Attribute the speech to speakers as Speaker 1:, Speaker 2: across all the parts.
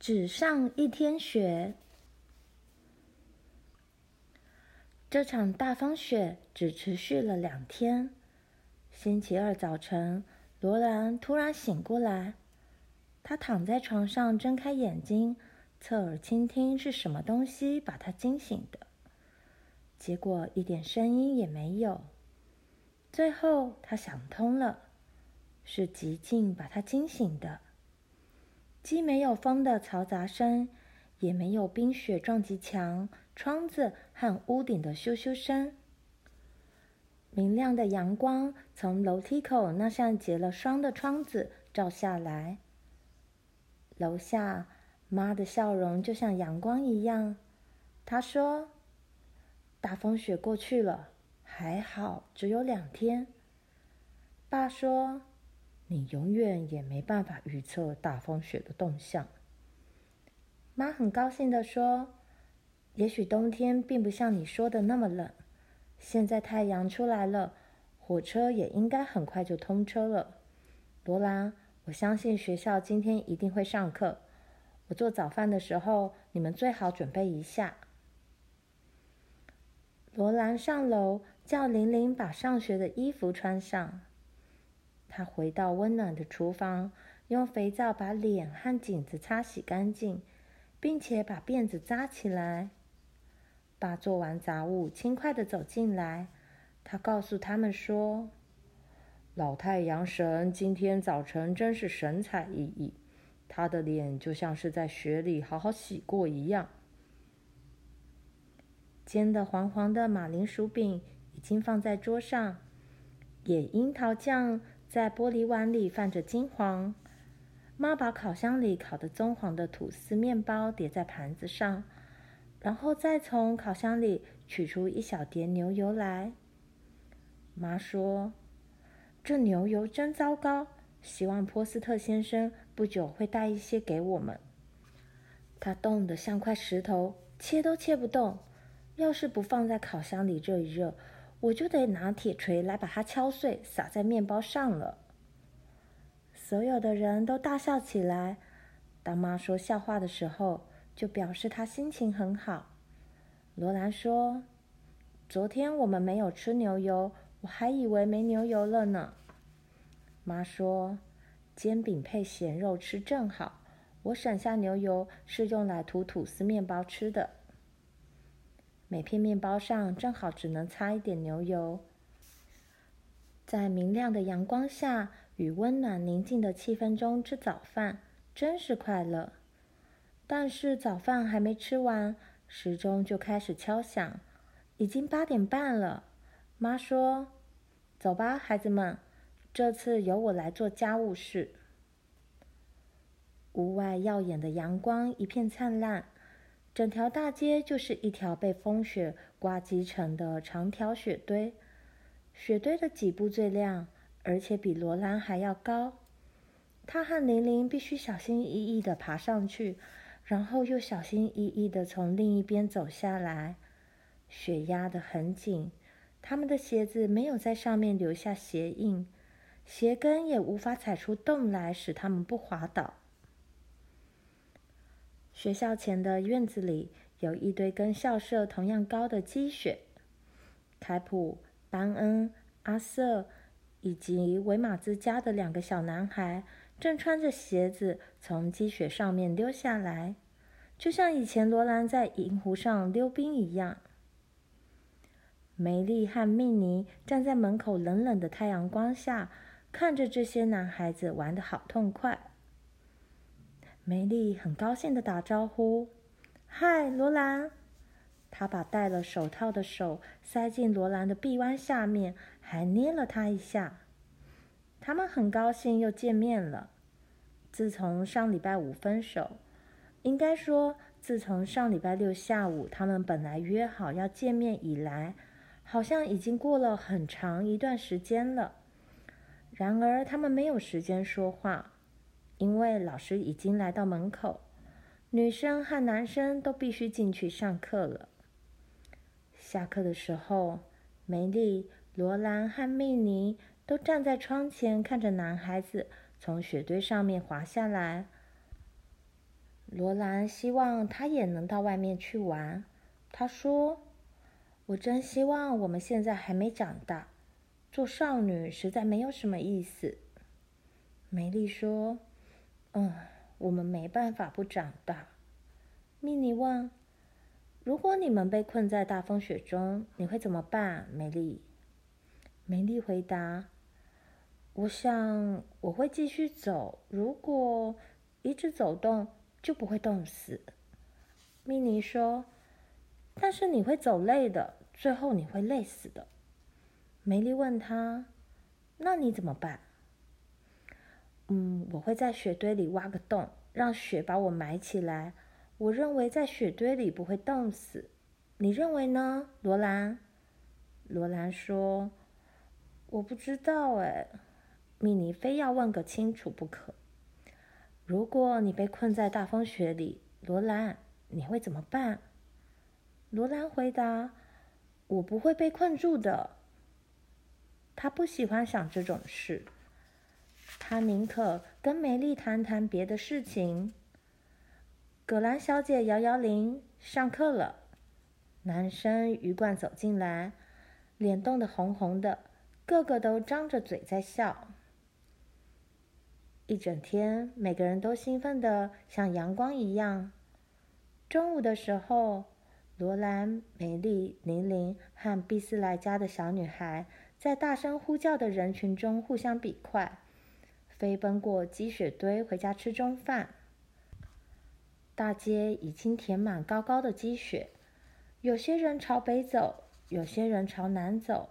Speaker 1: 只上一天学。这场大风雪只持续了两天。星期二早晨，罗兰突然醒过来，她躺在床上，睁开眼睛，侧耳倾听是什么东西把她惊醒的。结果一点声音也没有。最后，她想通了，是寂静把她惊醒的。既没有风的嘈杂声，也没有冰雪撞击墙、窗子和屋顶的咻咻声。明亮的阳光从楼梯口那扇结了霜的窗子照下来。楼下，妈的笑容就像阳光一样。她说：“大风雪过去了，还好只有两天。”爸说。你永远也没办法预测大风雪的动向。妈很高兴地说：“也许冬天并不像你说的那么冷。现在太阳出来了，火车也应该很快就通车了。”罗兰，我相信学校今天一定会上课。我做早饭的时候，你们最好准备一下。罗兰上楼叫玲玲把上学的衣服穿上。他回到温暖的厨房，用肥皂把脸和颈子擦洗干净，并且把辫子扎起来。爸做完杂物，轻快地走进来。他告诉他们说：“老太阳神今天早晨真是神采奕奕，他的脸就像是在雪里好好洗过一样。”煎的黄黄的马铃薯饼已经放在桌上，野樱桃酱。在玻璃碗里泛着金黄，妈把烤箱里烤得棕黄的吐司面包叠在盘子上，然后再从烤箱里取出一小碟牛油来。妈说：“这牛油真糟糕，希望波斯特先生不久会带一些给我们。它冻得像块石头，切都切不动。要是不放在烤箱里热一热。”我就得拿铁锤来把它敲碎，撒在面包上了。所有的人都大笑起来。当妈说笑话的时候，就表示她心情很好。罗兰说：“昨天我们没有吃牛油，我还以为没牛油了呢。”妈说：“煎饼配咸肉吃正好，我省下牛油是用来涂吐司面包吃的。”每片面包上正好只能擦一点牛油，在明亮的阳光下与温暖宁静的气氛中吃早饭，真是快乐。但是早饭还没吃完，时钟就开始敲响，已经八点半了。妈说：“走吧，孩子们，这次由我来做家务事。”屋外耀眼的阳光一片灿烂。整条大街就是一条被风雪刮积成的长条雪堆，雪堆的脊部最亮，而且比罗兰还要高。他和玲玲必须小心翼翼地爬上去，然后又小心翼翼地从另一边走下来。雪压得很紧，他们的鞋子没有在上面留下鞋印，鞋跟也无法踩出洞来，使他们不滑倒。学校前的院子里有一堆跟校舍同样高的积雪。凯普、班恩、阿瑟以及维马兹家的两个小男孩正穿着鞋子从积雪上面溜下来，就像以前罗兰在银湖上溜冰一样。梅丽和蜜妮站在门口冷冷的太阳光下，看着这些男孩子玩得好痛快。梅丽很高兴地打招呼：“嗨，罗兰！”她把戴了手套的手塞进罗兰的臂弯下面，还捏了他一下。他们很高兴又见面了。自从上礼拜五分手，应该说，自从上礼拜六下午他们本来约好要见面以来，好像已经过了很长一段时间了。然而，他们没有时间说话。因为老师已经来到门口，女生和男生都必须进去上课了。下课的时候，梅丽、罗兰和蜜妮都站在窗前，看着男孩子从雪堆上面滑下来。罗兰希望他也能到外面去玩。他说：“我真希望我们现在还没长大，做少女实在没有什么意思。”梅丽说：“嗯，我们没办法不长大。”米妮问：“如果你们被困在大风雪中，你会怎么办？”梅丽。梅丽回答。我想我会继续走。如果一直走动，就不会冻死。米妮说：“但是你会走累的，最后你会累死的。”梅丽问他：“那你怎么办？”“嗯，我会在雪堆里挖个洞，让雪把我埋起来。我认为在雪堆里不会冻死。你认为呢，罗兰？”罗兰说：“我不知道，哎。”米妮非要问个清楚不可。如果你被困在大风雪里，罗兰，你会怎么办？罗兰回答：“我不会被困住的。”他不喜欢想这种事，他宁可跟梅丽谈谈别的事情。葛兰小姐摇摇铃，上课了。男生鱼贯走进来，脸冻得红红的，个个都张着嘴在笑。一整天，每个人都兴奋的像阳光一样。中午的时候，罗兰、梅丽、玲玲和碧斯莱家的小女孩在大声呼叫的人群中互相比快，飞奔过积雪堆回家吃中饭。大街已经填满高高的积雪，有些人朝北走，有些人朝南走。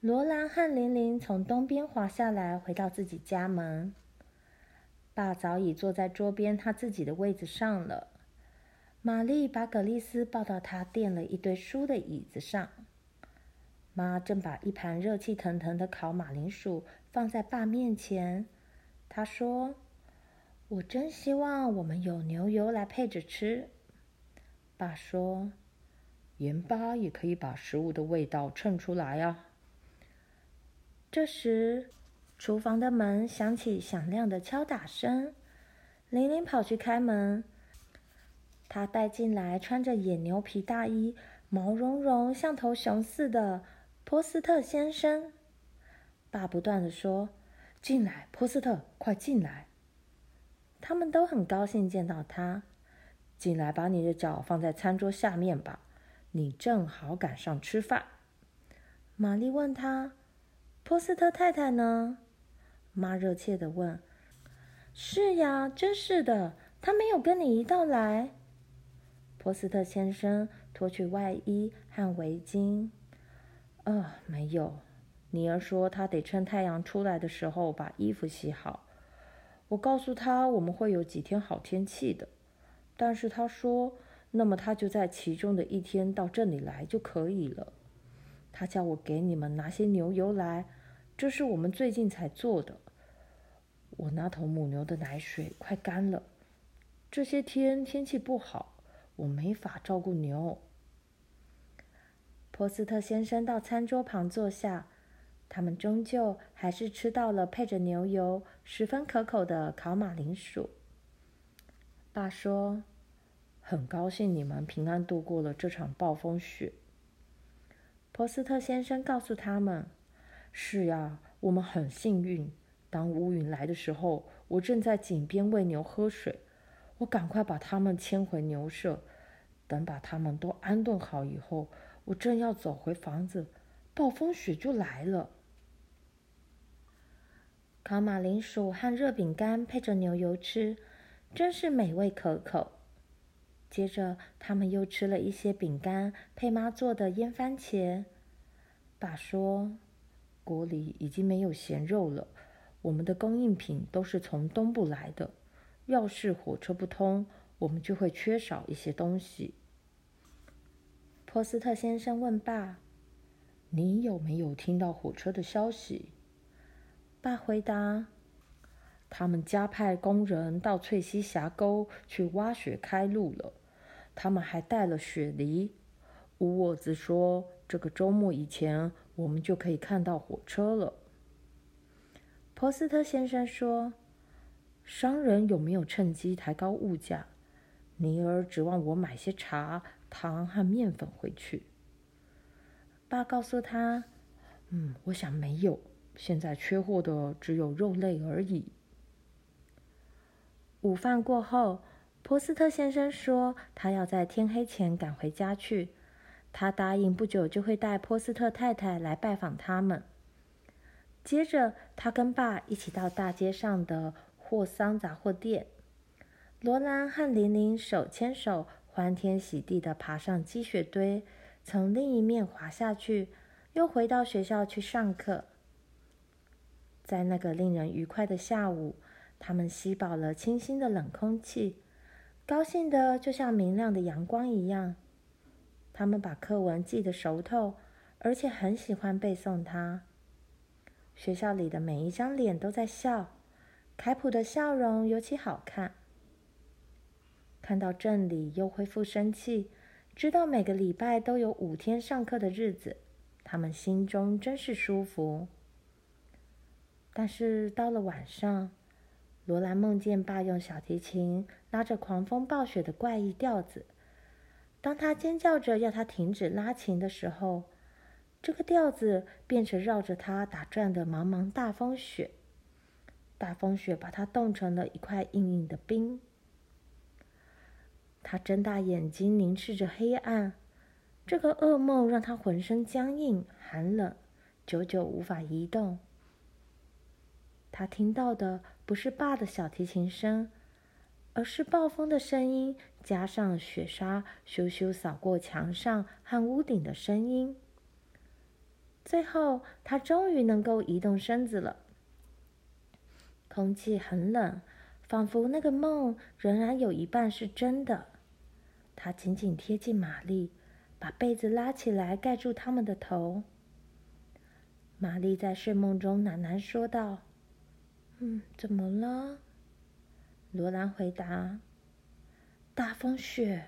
Speaker 1: 罗兰和玲玲从东边滑下来，回到自己家门。爸早已坐在桌边他自己的位子上了。玛丽把葛丽丝抱到他垫了一堆书的椅子上。妈正把一盘热气腾腾的烤马铃薯放在爸面前。他说：“我真希望我们有牛油来配着吃。”爸说：“盐巴也可以把食物的味道衬出来啊。”这时。厨房的门响起响亮的敲打声，玲玲跑去开门。她带进来穿着野牛皮大衣、毛茸茸像头熊似的波斯特先生。爸不断的说：“进来，波斯特，快进来！”他们都很高兴见到他。进来，把你的脚放在餐桌下面吧，你正好赶上吃饭。玛丽问他：“波斯特太太呢？”妈热切地问：“是呀，真是的，他没有跟你一道来。”波斯特先生脱去外衣和围巾。“哦，没有。尼儿说他得趁太阳出来的时候把衣服洗好。我告诉他我们会有几天好天气的，但是他说，那么他就在其中的一天到这里来就可以了。他叫我给你们拿些牛油来，这是我们最近才做的。”我那头母牛的奶水快干了，这些天天气不好，我没法照顾牛。波斯特先生到餐桌旁坐下，他们终究还是吃到了配着牛油、十分可口的烤马铃薯。爸说：“很高兴你们平安度过了这场暴风雪。”波斯特先生告诉他们：“是呀，我们很幸运。”当乌云来的时候，我正在井边喂牛喝水。我赶快把它们牵回牛舍。等把它们都安顿好以后，我正要走回房子，暴风雪就来了。烤马铃薯和热饼干配着牛油吃，真是美味可口。接着，他们又吃了一些饼干配妈做的腌番茄。爸说：“锅里已经没有咸肉了。”我们的供应品都是从东部来的，要是火车不通，我们就会缺少一些东西。波斯特先生问爸：“你有没有听到火车的消息？”爸回答：“他们加派工人到翠西峡沟去挖雪开路了，他们还带了雪梨。乌沃兹说，这个周末以前，我们就可以看到火车了。”波斯特先生说：“商人有没有趁机抬高物价？尼尔指望我买些茶、糖和面粉回去。爸告诉他：“嗯，我想没有，现在缺货的只有肉类而已。”午饭过后，波斯特先生说他要在天黑前赶回家去。他答应不久就会带波斯特太太来拜访他们。接着，他跟爸一起到大街上的霍桑杂货店。罗兰和琳琳手牵手，欢天喜地地爬上积雪堆，从另一面滑下去，又回到学校去上课。在那个令人愉快的下午，他们吸饱了清新的冷空气，高兴得就像明亮的阳光一样。他们把课文记得熟透，而且很喜欢背诵它。学校里的每一张脸都在笑，凯普的笑容尤其好看。看到镇里又恢复生气，知道每个礼拜都有五天上课的日子，他们心中真是舒服。但是到了晚上，罗兰梦见爸用小提琴拉着狂风暴雪的怪异调子。当他尖叫着要他停止拉琴的时候，这个调子变成绕着他打转的茫茫大风雪。大风雪把他冻成了一块硬硬的冰。他睁大眼睛凝视着黑暗，这个噩梦让他浑身僵硬、寒冷，久久无法移动。他听到的不是爸的小提琴声，而是暴风的声音，加上雪沙咻咻扫过墙上和屋顶的声音。最后，他终于能够移动身子了。空气很冷，仿佛那个梦仍然有一半是真的。他紧紧贴近玛丽，把被子拉起来盖住他们的头。玛丽在睡梦中喃喃说道：“嗯，怎么了？”罗兰回答：“大风雪。”